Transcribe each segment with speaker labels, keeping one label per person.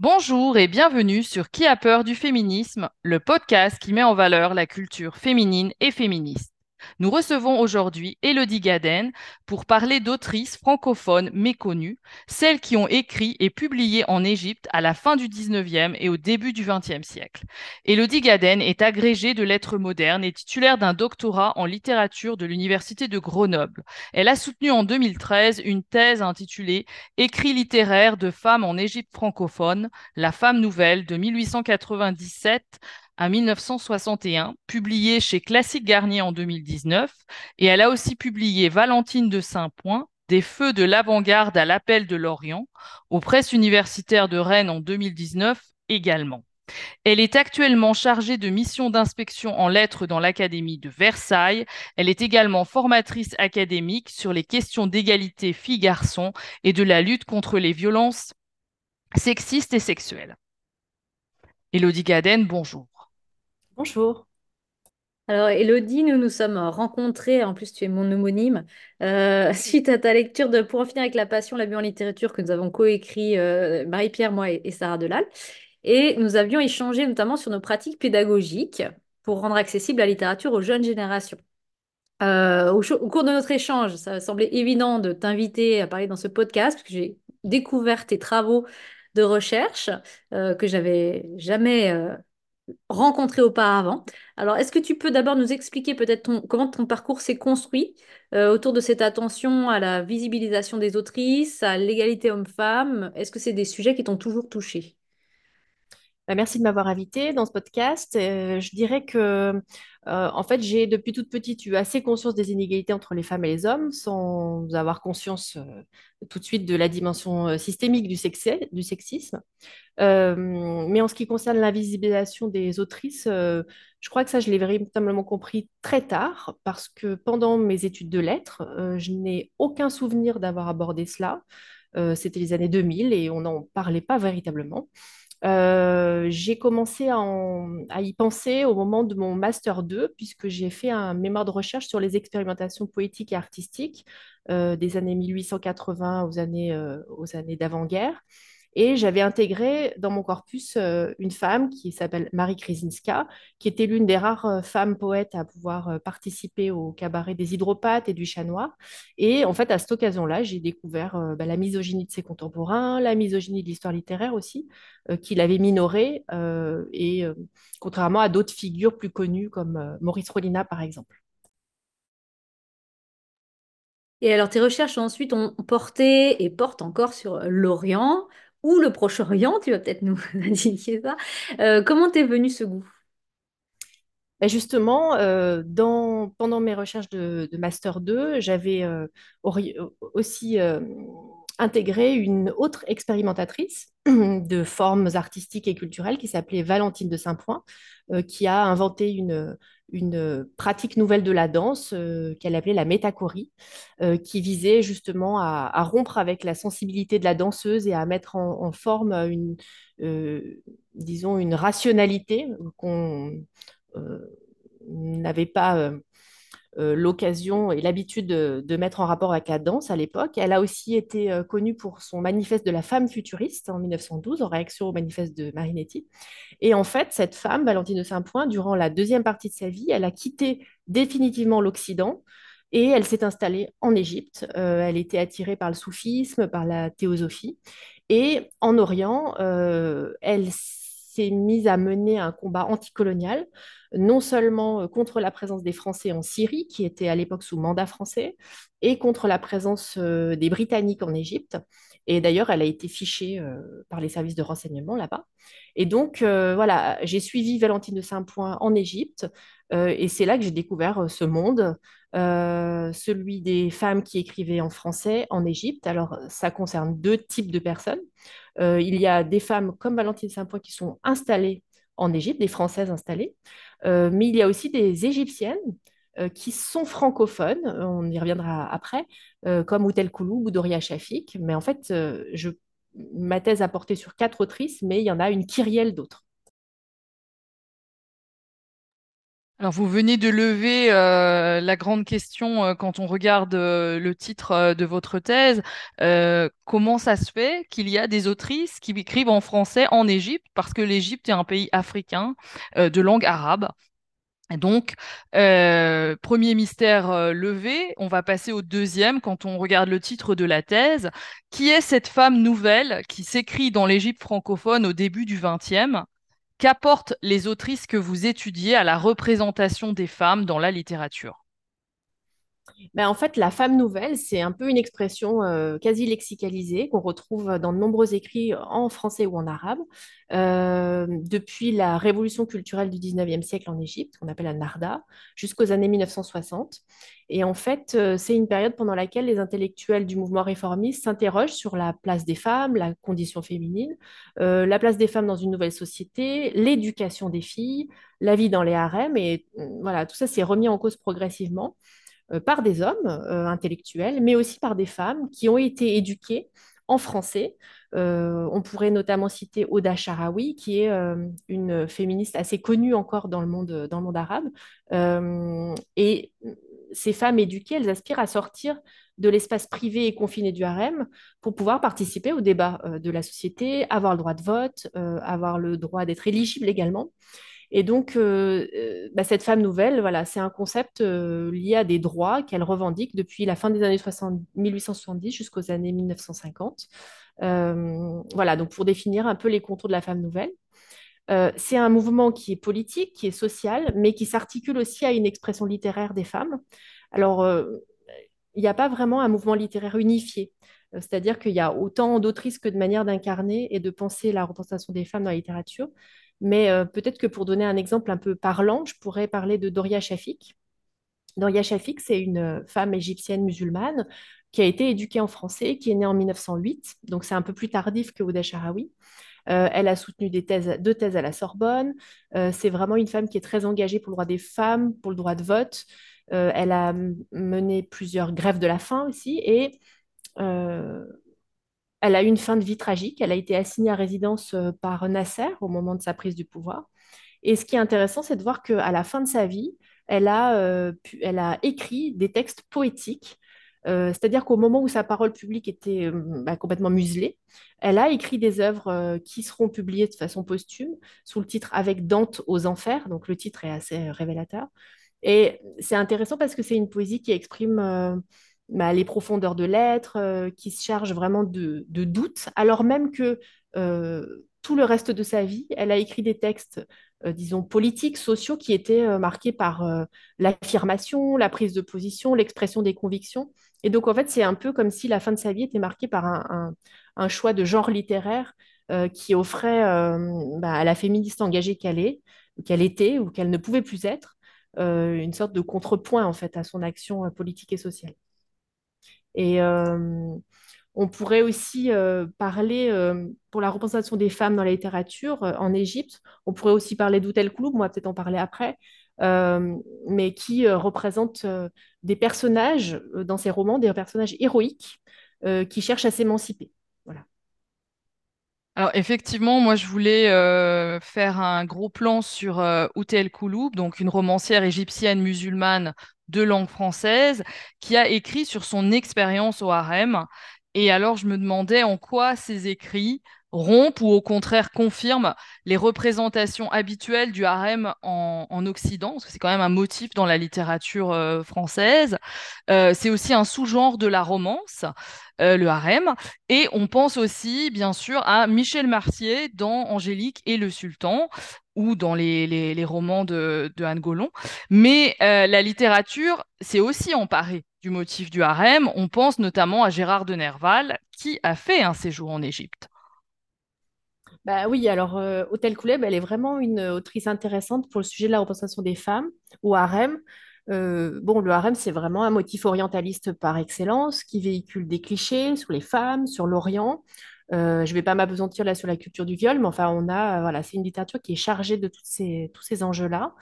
Speaker 1: Bonjour et bienvenue sur Qui a peur du féminisme, le podcast qui met en valeur la culture féminine et féministe. Nous recevons aujourd'hui Élodie Gaden pour parler d'autrices francophones méconnues, celles qui ont écrit et publié en Égypte à la fin du 19e et au début du 20e siècle. Élodie Gaden est agrégée de lettres modernes et titulaire d'un doctorat en littérature de l'Université de Grenoble. Elle a soutenu en 2013 une thèse intitulée Écrits littéraires de femmes en Égypte francophone, la femme nouvelle de 1897 à 1961, publié chez Classique Garnier en 2019, et elle a aussi publié Valentine de Saint-Point, Des feux de l'avant-garde à l'appel de l'Orient, aux presses universitaires de Rennes en 2019 également. Elle est actuellement chargée de mission d'inspection en lettres dans l'Académie de Versailles. Elle est également formatrice académique sur les questions d'égalité filles-garçons et de la lutte contre les violences sexistes et sexuelles. Élodie Gaden, bonjour.
Speaker 2: Bonjour. Alors, Elodie, nous nous sommes rencontrés, en plus tu es mon homonyme, euh, suite à ta lecture de Pour en finir avec la passion, la vie en littérature que nous avons coécrit euh, Marie-Pierre, moi et, Sarah Delal. Et nous avions échangé notamment sur nos pratiques pédagogiques pour rendre accessible la littérature aux jeunes générations. Euh, au, cours de notre échange, ça semblait évident de t'inviter à parler dans ce podcast, parce que j'ai découvert tes travaux de recherche que j'avais jamais rencontré auparavant. Alors, est-ce que tu peux d'abord nous expliquer peut-être comment ton parcours s'est construit euh, autour de cette attention à la visibilisation des autrices, à l'égalité homme-femme? Est-ce que c'est des sujets qui t'ont toujours touché?
Speaker 3: Bah, merci de m'avoir invité dans ce podcast. Euh, je dirais que, euh, en fait, j'ai depuis toute petite eu assez conscience des inégalités entre les femmes et les hommes, sans avoir conscience tout de suite de la dimension systémique du, du sexisme. Euh, mais en ce qui concerne l'invisibilisation des autrices, euh, je crois que ça, je l'ai véritablement compris très tard, parce que pendant mes études de lettres, euh, je n'ai aucun souvenir d'avoir abordé cela. C'était les années 2000 et on n'en parlait pas véritablement. J'ai commencé à, y penser au moment de mon Master 2, puisque j'ai fait un mémoire de recherche sur les expérimentations poétiques et artistiques des années 1880 aux années, aux années d'avant-guerre. Et j'avais intégré dans mon corpus euh, une femme qui s'appelle Marie Krizinska, qui était l'une des rares euh, femmes poètes à pouvoir euh, participer au cabaret des hydropathes et du chat noir. Et en fait, à cette occasion-là, j'ai découvert bah, la misogynie de ses contemporains, la misogynie de l'histoire littéraire aussi, qu'il avait minorée, et contrairement à d'autres figures plus connues comme Maurice Rollina, par exemple.
Speaker 2: Et alors, tes recherches ensuite ont porté et portent encore sur l'Orient, ou le Proche-Orient, tu vas peut-être nous indiquer ça. Euh, comment t'es venu ce goût?
Speaker 3: Ben justement, euh, dans, pendant mes recherches de, Master 2, j'avais euh, aussi intégré une autre expérimentatrice de formes artistiques et culturelles qui s'appelait Valentine de Saint-Point, qui a inventé une, pratique nouvelle de la danse euh, qu'elle appelait la métachorie, euh, qui visait justement à, rompre avec la sensibilité de la danseuse et à mettre en, forme une, euh, disons, une rationalité qu'on n'avait pas euh, l'occasion et l'habitude de, mettre en rapport avec la danse à l'époque. Elle a aussi été euh, connue pour son manifeste de la femme futuriste en 1912, en réaction au manifeste de Marinetti. Et en fait, cette femme, Valentine de Saint-Point, durant la deuxième partie de sa vie, elle a quitté définitivement l'Occident et elle s'est installée en Égypte. Euh, elle était attirée par le soufisme, par la théosophie. Et en Orient, elle s'est mise à mener un combat anticolonial non seulement euh, contre la présence des Français en Syrie, qui était à l'époque sous mandat français, et contre la présence euh, des Britanniques en Égypte. Et d'ailleurs, elle a été fichée euh, par les services de renseignement là-bas. Et donc, voilà, j'ai suivi Valentine de Saint-Point en Égypte, et c'est là que j'ai découvert ce monde, celui des femmes qui écrivaient en français en Égypte. Alors, ça concerne deux types de personnes. il y a des femmes comme Valentine de Saint-Point qui sont installées en Égypte, des Françaises installées, euh, mais il y a aussi des Égyptiennes euh, qui sont francophones, on y reviendra après, euh, comme Outel Koulou ou Doria Shafik. Mais en fait, ma thèse a porté sur quatre autrices, mais il y en a une kyrielle d'autres.
Speaker 1: Alors, vous venez de lever euh, la grande question euh, quand on regarde euh, le titre de votre thèse. Comment ça se fait qu'il y a des autrices qui écrivent en français en Égypte? Parce que l'Égypte est un pays africain de langue arabe? Donc, premier mystère levé, on va passer au deuxième quand on regarde le titre de la thèse. Qui est cette femme nouvelle qui s'écrit dans l'Égypte francophone au début du XXe? Qu'apportent les autrices que vous étudiez à la représentation des femmes dans la littérature?
Speaker 3: En fait, la femme nouvelle, c'est un peu une expression euh, quasi lexicalisée qu'on retrouve dans de nombreux écrits en français ou en arabe euh, depuis la révolution culturelle du 19e siècle en Égypte, qu'on appelle la Narda, jusqu'aux années 1960. Et en fait, euh, c'est une période pendant laquelle les intellectuels du mouvement réformiste s'interrogent sur la place des femmes, la condition féminine, euh, la place des femmes dans une nouvelle société, l'éducation des filles, la vie dans les harems. Et euh, voilà, tout ça s'est remis en cause progressivement euh, par des hommes euh, intellectuels, mais aussi par des femmes qui ont été éduquées en français. Euh, on pourrait notamment citer Oda Sharawi, qui est euh, une féministe assez connue encore dans le monde, dans le monde arabe. Euh, et ces femmes éduquées, elles aspirent à sortir de l'espace privé et confiné du harem pour pouvoir participer au débat euh, de la société, avoir le droit de vote, euh, avoir le droit d'être éligible également. Et donc, euh, euh, bah, cette femme nouvelle, voilà, c'est un concept euh, lié à des droits qu'elle revendique depuis la fin des années 60, 1870 jusqu'aux années 1950. Euh, voilà, donc pour définir un peu les contours de la femme nouvelle. C'est un mouvement qui est politique, qui est social, mais qui s'articule aussi à une expression littéraire des femmes. Alors, il n'y a pas vraiment un mouvement littéraire unifié. C'est-à-dire qu'il y a autant d'autrices que de manières d'incarner et de penser la représentation des femmes dans la littérature. Mais euh, peut-être que pour donner un exemple un peu parlant, je pourrais parler de Doria Shafik. Doria Shafik, c'est une euh, femme égyptienne musulmane qui a été éduquée en français, qui est née en 1908, donc c'est un peu plus tardif que Ouda Sharawi. Euh, elle a soutenu deux thèses à la Sorbonne. C'est vraiment une femme qui est très engagée pour le droit des femmes, pour le droit de vote. Elle a mené plusieurs grèves de la faim aussi et elle a eu une fin de vie tragique. Elle a été assignée à résidence euh, par Nasser au moment de sa prise du pouvoir. Et ce qui est intéressant, c'est de voir qu'à la fin de sa vie, elle a, euh, écrit des textes poétiques. Euh, c'est-à-dire qu'au moment où sa parole publique était bah, complètement muselée, elle a écrit des œuvres qui seront publiées de façon posthume sous le titre Avec Dante aux enfers. Donc le titre est assez révélateur. Et c'est intéressant parce que c'est une poésie qui exprime bah, les profondeurs de l'être, euh, qui se charge vraiment de, doutes, alors même que euh, tout le reste de sa vie, elle a écrit des textes, euh, disons, politiques, sociaux, qui étaient marqués par l'affirmation, la prise de position, l'expression des convictions. Et donc, en fait, c'est un peu comme si la fin de sa vie était marquée par un, choix de genre littéraire qui offrait bah, à la féministe engagée qu'elle est, qu'elle était ou qu'elle ne pouvait plus être une sorte de contrepoint en fait à son action politique et sociale. Et euh, on pourrait aussi euh, parler, euh, pour la représentation des femmes dans la littérature en Égypte, on pourrait aussi parler d'Outel Kouloub, moi peut-être en parler après, mais qui représente des personnages dans ses romans, des personnages héroïques qui cherchent à s'émanciper.
Speaker 1: Alors effectivement, moi je voulais euh, faire un gros plan sur euh, Outel Kouloub, donc une romancière égyptienne musulmane de langue française, qui a écrit sur son expérience au harem. Et alors je me demandais en quoi ces écrits rompent ou au contraire confirment les représentations habituelles du harem en, en Occident, parce que c'est quand même un motif dans la littérature euh, française. Euh, c'est aussi un sous-genre de la romance, euh, le harem. Et on pense aussi, bien sûr, à Michel Mercier dans Angélique et le Sultan ou dans les, les- romans de, de Anne Gollon. Mais la littérature s'est aussi emparée du motif du harem. On pense notamment à Gérard de Nerval, qui a fait un séjour en Égypte.
Speaker 3: Bah oui, alors euh, Hôtel Couleb, elle est vraiment une autrice intéressante pour le sujet de la représentation des femmes au harem. Euh, bon, le harem, c'est vraiment un motif orientaliste par excellence qui véhicule des clichés sur les femmes, sur l'Orient. Euh, je ne vais pas m'apesantir là sur la culture du viol, mais enfin, on a, voilà, c'est une littérature qui est chargée de ces, tous ces enjeux-là.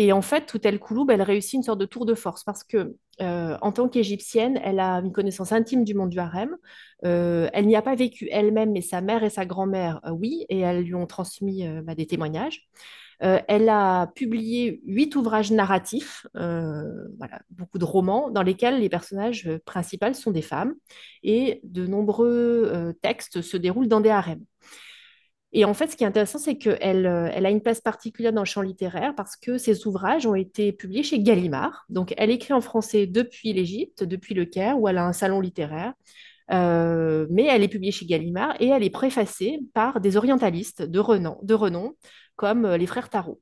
Speaker 3: Et en fait, Toutel Kouloub, elle réussit une sorte de tour de force parce que, euh, en tant qu'égyptienne, elle a une connaissance intime du monde du harem. Euh, elle n'y a pas vécu elle-même, mais sa mère et sa grand-mère, euh, oui, et elles lui ont transmis bah, des témoignages. Elle a publié huit ouvrages narratifs, beaucoup de romans, dans lesquels les personnages principaux sont des femmes, et de nombreux textes se déroulent dans des harems. Et en fait, ce qui est intéressant, c'est qu'elle elle a une place particulière dans le champ littéraire parce que ses ouvrages ont été publiés chez Gallimard. Donc, elle écrit en français depuis l'Égypte, depuis le Caire, où elle a un salon littéraire. Euh, mais elle est publiée chez Gallimard et elle est préfacée par des orientalistes de renom, de renom comme euh, les frères Tarot.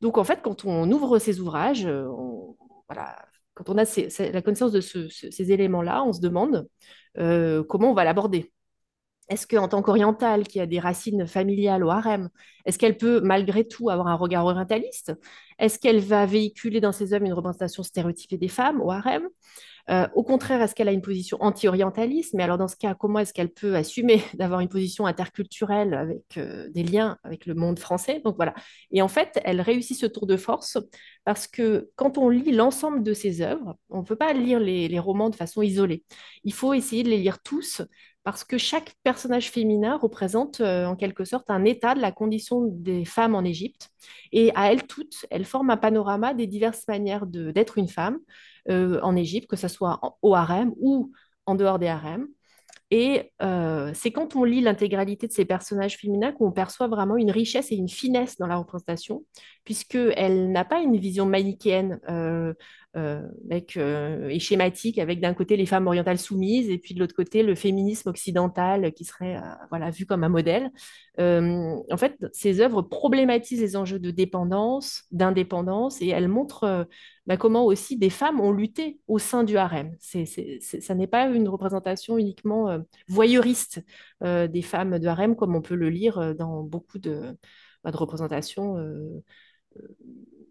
Speaker 3: Donc en fait, quand on ouvre ces ouvrages, euh, voilà, quand on a la connaissance de ce, ces éléments-là, on se demande euh, comment on va l'aborder. Est-ce qu'en tant qu'orientale, qui a des racines familiales au harem, est-ce qu'elle peut malgré tout avoir un regard orientaliste? Est-ce qu'elle va véhiculer dans ses œuvres une représentation stéréotypée des femmes au harem? Euh, au contraire, est-ce qu'elle a une position anti-orientaliste? Mais alors dans ce cas, comment est-ce qu'elle peut assumer d'avoir une position interculturelle avec euh, des liens avec le monde français? Donc voilà. Et en fait, elle réussit ce tour de force parce que quand on lit l'ensemble de ses œuvres, on ne peut pas lire les, romans de façon isolée. Il faut essayer de les lire tous parce que chaque personnage féminin représente euh, en quelque sorte un état de la condition des femmes en Égypte. Et à elles toutes, elles forment un panorama des diverses manières d'être une femme, euh, en Égypte, que ce soit au harem ou en dehors des harems. Et euh, c'est quand on lit l'intégralité de ces personnages féminins qu'on perçoit vraiment une richesse et une finesse dans la représentation, puisqu'elle n'a pas une vision manichéenne avec, et schématique, avec d'un côté les femmes orientales soumises et puis de l'autre côté le féminisme occidental qui serait voilà, vu comme un modèle. en fait, ces œuvres problématisent les enjeux de dépendance, d'indépendance, et elles montrent bah, comment aussi des femmes ont lutté au sein du harem. C'est, ça n'est pas une représentation uniquement voyeuriste des femmes de harem, comme on peut le lire dans beaucoup de, bah, de représentations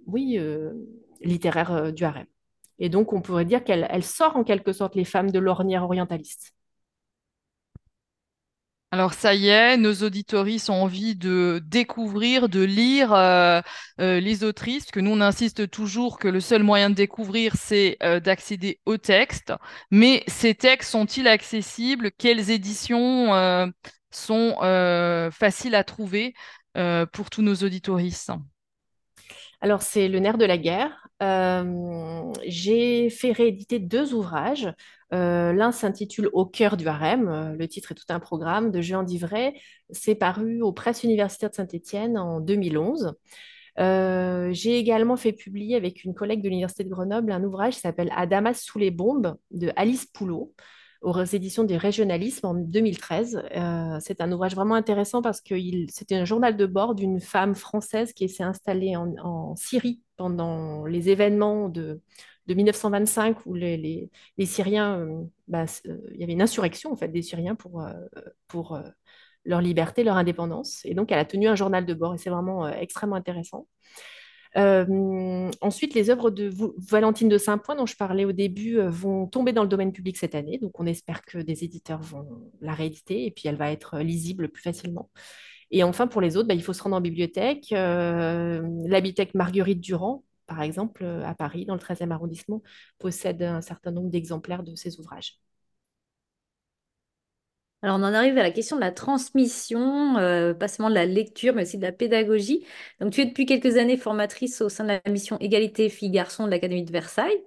Speaker 3: oui, littéraires du harem. Et donc, on pourrait dire qu'elle sort en quelque sorte les femmes de l'ornière orientaliste.
Speaker 1: Alors ça y est, nos auditories ont envie de découvrir, de lire euh, euh, les autrices, que nous on insiste toujours que le seul moyen de découvrir c'est euh, d'accéder aux textes. Mais ces textes sont-ils accessibles? Quelles éditions sont faciles à trouver pour tous nos auditoristes?
Speaker 3: Alors, c'est le nerf de la guerre. J'ai fait rééditer deux ouvrages. Euh, l'un s'intitule Au cœur du harem. Euh, le titre est tout un programme de Jean Divray. C'est paru aux presses universitaires de Saint-Étienne en 2011. Euh, j'ai également fait publier avec une collègue de l'Université de Grenoble un ouvrage qui s'appelle Adamas sous les bombes de Alice Poulot aux éditions des régionalismes en 2013. c'est un ouvrage vraiment intéressant parce que c'était un journal de bord d'une femme française qui s'est installée en, Syrie pendant les événements de, de 1925 où les, Syriens, euh, bah, euh, il y avait une insurrection en fait des Syriens pour, euh, pour leur liberté, leur indépendance. Et donc, elle a tenu un journal de bord et c'est vraiment extrêmement intéressant. ensuite, les œuvres de Valentine de Saint-Point, dont je parlais au début, vont tomber dans le domaine public cette année. Donc, on espère que des éditeurs vont la rééditer et puis elle va être lisible plus facilement. Et enfin, pour les autres, bah, il faut se rendre en bibliothèque. la bibliothèque Marguerite Durand, par exemple, euh, à Paris, dans le 13e arrondissement, possède un certain nombre d'exemplaires de ces ouvrages.
Speaker 2: Alors, on en arrive à la question de la transmission, euh, pas seulement de la lecture, mais aussi de la pédagogie. Donc, tu es depuis quelques années formatrice au sein de la mission Égalité filles-garçons de l'Académie de Versailles.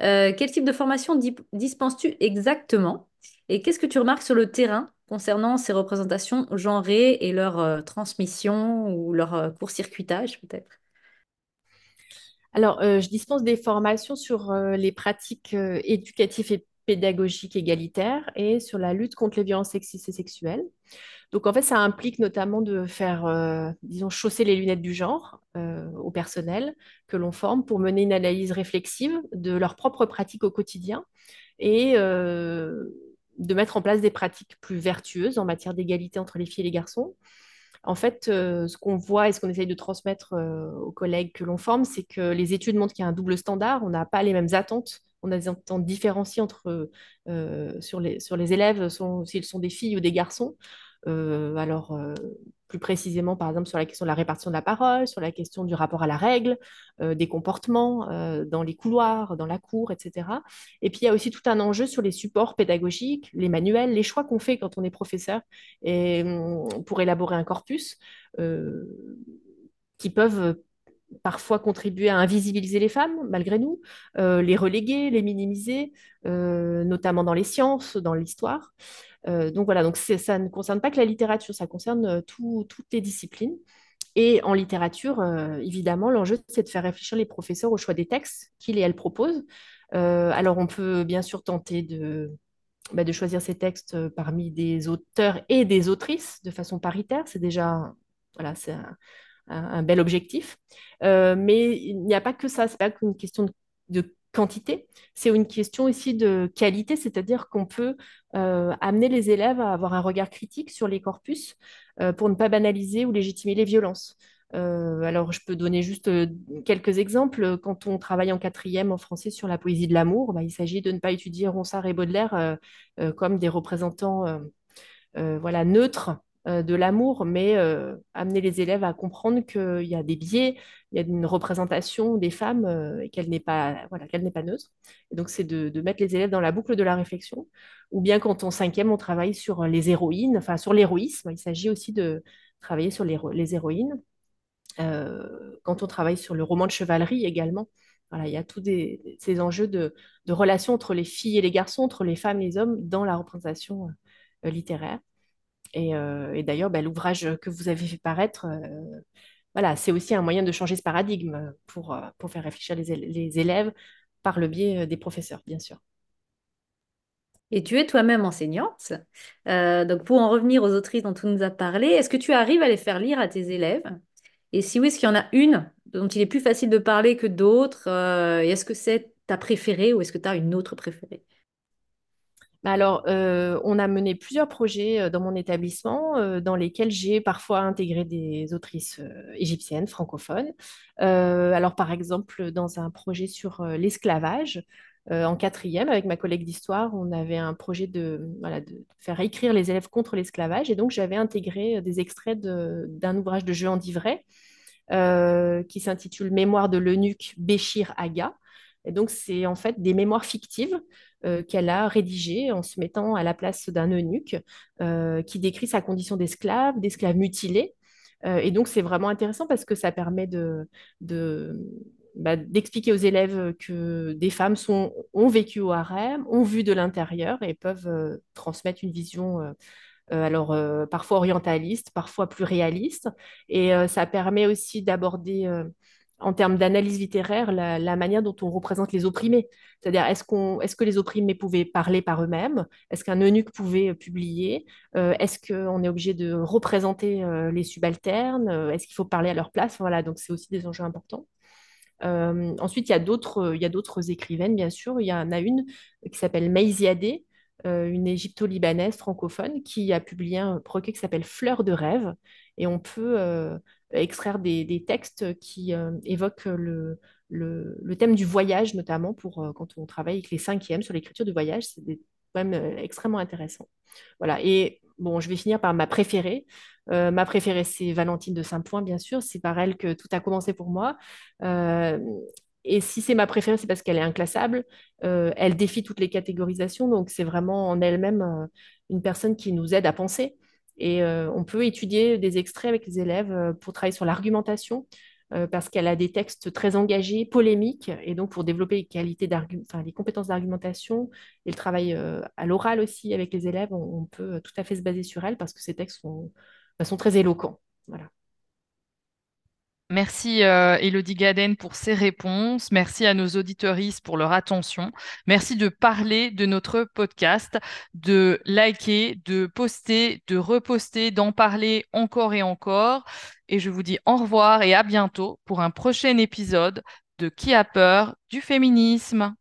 Speaker 2: Euh, quel type de formation dispenses-tu exactement? Et qu'est-ce que tu remarques sur le terrain concernant ces représentations genrées et leur transmission ou leur court-circuitage, peut-être?
Speaker 3: Alors, euh, je dispense des formations sur euh, les pratiques euh, éducatives et pédagogiques égalitaires et sur la lutte contre les violences sexistes et sexuelles. Donc, en fait, ça implique notamment de faire, disons, chausser les lunettes du genre au personnel que l'on forme pour mener une analyse réflexive de leurs propres pratiques au quotidien et de mettre en place des pratiques plus vertueuses en matière d'égalité entre les filles et les garçons en fait, euh, ce qu'on voit et ce qu'on essaye de transmettre euh, aux collègues que l'on forme, c'est que les études montrent qu'il y a un double standard. On n'a pas les mêmes attentes. On a des attentes différenciées entre, euh, sur, les, sur les élèves, s'ils sont des filles ou des garçons. Alors, plus précisément, par exemple, sur la question de la répartition de la parole, sur la question du rapport à la règle, euh, des comportements euh, dans les couloirs, dans la cour, etc. Et puis, il y a aussi tout un enjeu sur les supports pédagogiques, les manuels, les choix qu'on fait quand on est professeur et, hum, pour élaborer un corpus. Euh, qui peuvent parfois contribuer à invisibiliser les femmes, malgré nous, les reléguer, les minimiser, notamment dans les sciences, dans l'histoire. donc voilà, donc ça ne concerne pas que la littérature, ça concerne toutes les disciplines. Et en littérature, évidemment, l'enjeu, c'est de faire réfléchir les professeurs au choix des textes qu'ils et elles proposent. alors, on peut bien sûr tenter de, bah, de choisir ces textes euh, parmi des auteurs et des autrices de façon paritaire. C'est déjà voilà, c'est bel objectif. Euh, mais il n'y a pas que ça, c'est pas qu'une question de, quantité, c'est une question aussi de qualité, c'est-à-dire qu'on peut euh, amener les élèves à avoir un regard critique sur les corpus pour ne pas banaliser ou légitimer les violences. Euh, alors, je peux donner juste euh, quelques exemples. Quand on travaille en quatrième en français sur la poésie de l'amour, bah, il s'agit de ne pas étudier Ronsard et Baudelaire euh, comme des représentants voilà, neutres de l'amour, mais amener les élèves à comprendre qu'il y a des biais, il y a une représentation des femmes et qu'elle n'est pas, voilà, pas neutre. Et donc, c'est de, mettre les élèves dans la boucle de la réflexion. Ou bien quand en cinquième, on travaille sur les héroïnes, enfin sur l'héroïsme, il s'agit aussi de travailler sur les héroïnes. Euh, quand on travaille sur le roman de chevalerie également. Voilà, il y a tous ces enjeux de, relations entre les filles et les garçons, entre les femmes et les hommes dans la représentation euh, littéraire. Et, euh, d'ailleurs, bah, l'ouvrage que vous avez fait paraître, voilà, c'est aussi un moyen de changer ce paradigme pour, pour faire réfléchir les, élèves par le biais des professeurs, bien sûr.
Speaker 2: Et tu es toi-même enseignante. donc, pour en revenir aux autrices dont tu nous as parlé, est-ce que tu arrives à les faire lire à tes élèves? Et si oui, est-ce qu'il y en a une dont il est plus facile de parler que d'autres euh, Et est-ce que c'est ta préférée ou est-ce que tu as une autre préférée?
Speaker 3: Alors, euh, on a mené plusieurs projets euh, dans mon établissement dans lesquels j'ai parfois intégré des autrices égyptiennes, francophones. alors, par exemple, dans un projet sur l'esclavage, en quatrième, avec ma collègue d'histoire, on avait un projet de, de faire écrire les élèves contre l'esclavage. Et donc, j'avais intégré des extraits d'un ouvrage de Jean Divray euh, qui s'intitule Mémoire de l'eunuque Béchir Aga. Et donc, c'est en fait des mémoires fictives euh, qu'elle a rédigées en se mettant à la place d'un eunuque euh, qui décrit sa condition d'esclave, d'esclave mutilé. et donc, c'est vraiment intéressant parce que ça permet de, bah, d'expliquer aux élèves que des femmes ont vécu au harem, ont vu de l'intérieur et peuvent transmettre une vision euh, alors euh, parfois orientaliste, parfois plus réaliste. Et euh, ça permet aussi d'aborder en termes d'analyse littéraire la, manière dont on représente les opprimés. C'est-à-dire, est-ce qu'on, est-ce que les opprimés pouvaient parler par eux-mêmes? Est-ce qu'un eunuque pouvait publier? Est-ce qu'on est obligé de représenter les subalternes? Est-ce qu'il faut parler à leur place? Voilà, donc c'est aussi des enjeux importants. ensuite, il y a d'autres, écrivaines, bien sûr. Il y en a une qui s'appelle euh, une égypto-libanaise francophone qui a publié un recueil qui s'appelle Fleurs de rêve. Et on peut euh, extraire des, textes qui euh, évoquent le, le, thème du voyage, notamment pour quand on travaille avec les cinquièmes sur l'écriture du voyage. C'est quand même extrêmement intéressant. Voilà. Et bon, je vais finir par ma préférée. ma préférée, c'est Valentine de Saint-Point, bien sûr. C'est par elle que tout a commencé pour moi. Et si c'est ma préférée, c'est parce qu'elle est inclassable. Euh, elle défie toutes les catégorisations. Donc, c'est vraiment en elle-même euh, une personne qui nous aide à penser. Et euh, on peut étudier des extraits avec les élèves pour travailler sur l'argumentation, parce qu'elle a des textes très engagés, polémiques. Et donc, pour développer les, compétences d'argumentation et le travail à l'oral aussi avec les élèves, on, peut tout à fait se baser sur elle, parce que ces textes sont, bah, sont très éloquents. Voilà.
Speaker 1: Merci euh, Elodie Gaden pour ses réponses. Merci à nos auditeuristes pour leur attention. Merci de parler de notre podcast, de liker, de poster, de reposter, d'en parler encore et encore. Et je vous dis au revoir et à bientôt pour un prochain épisode de Qui a peur du féminisme?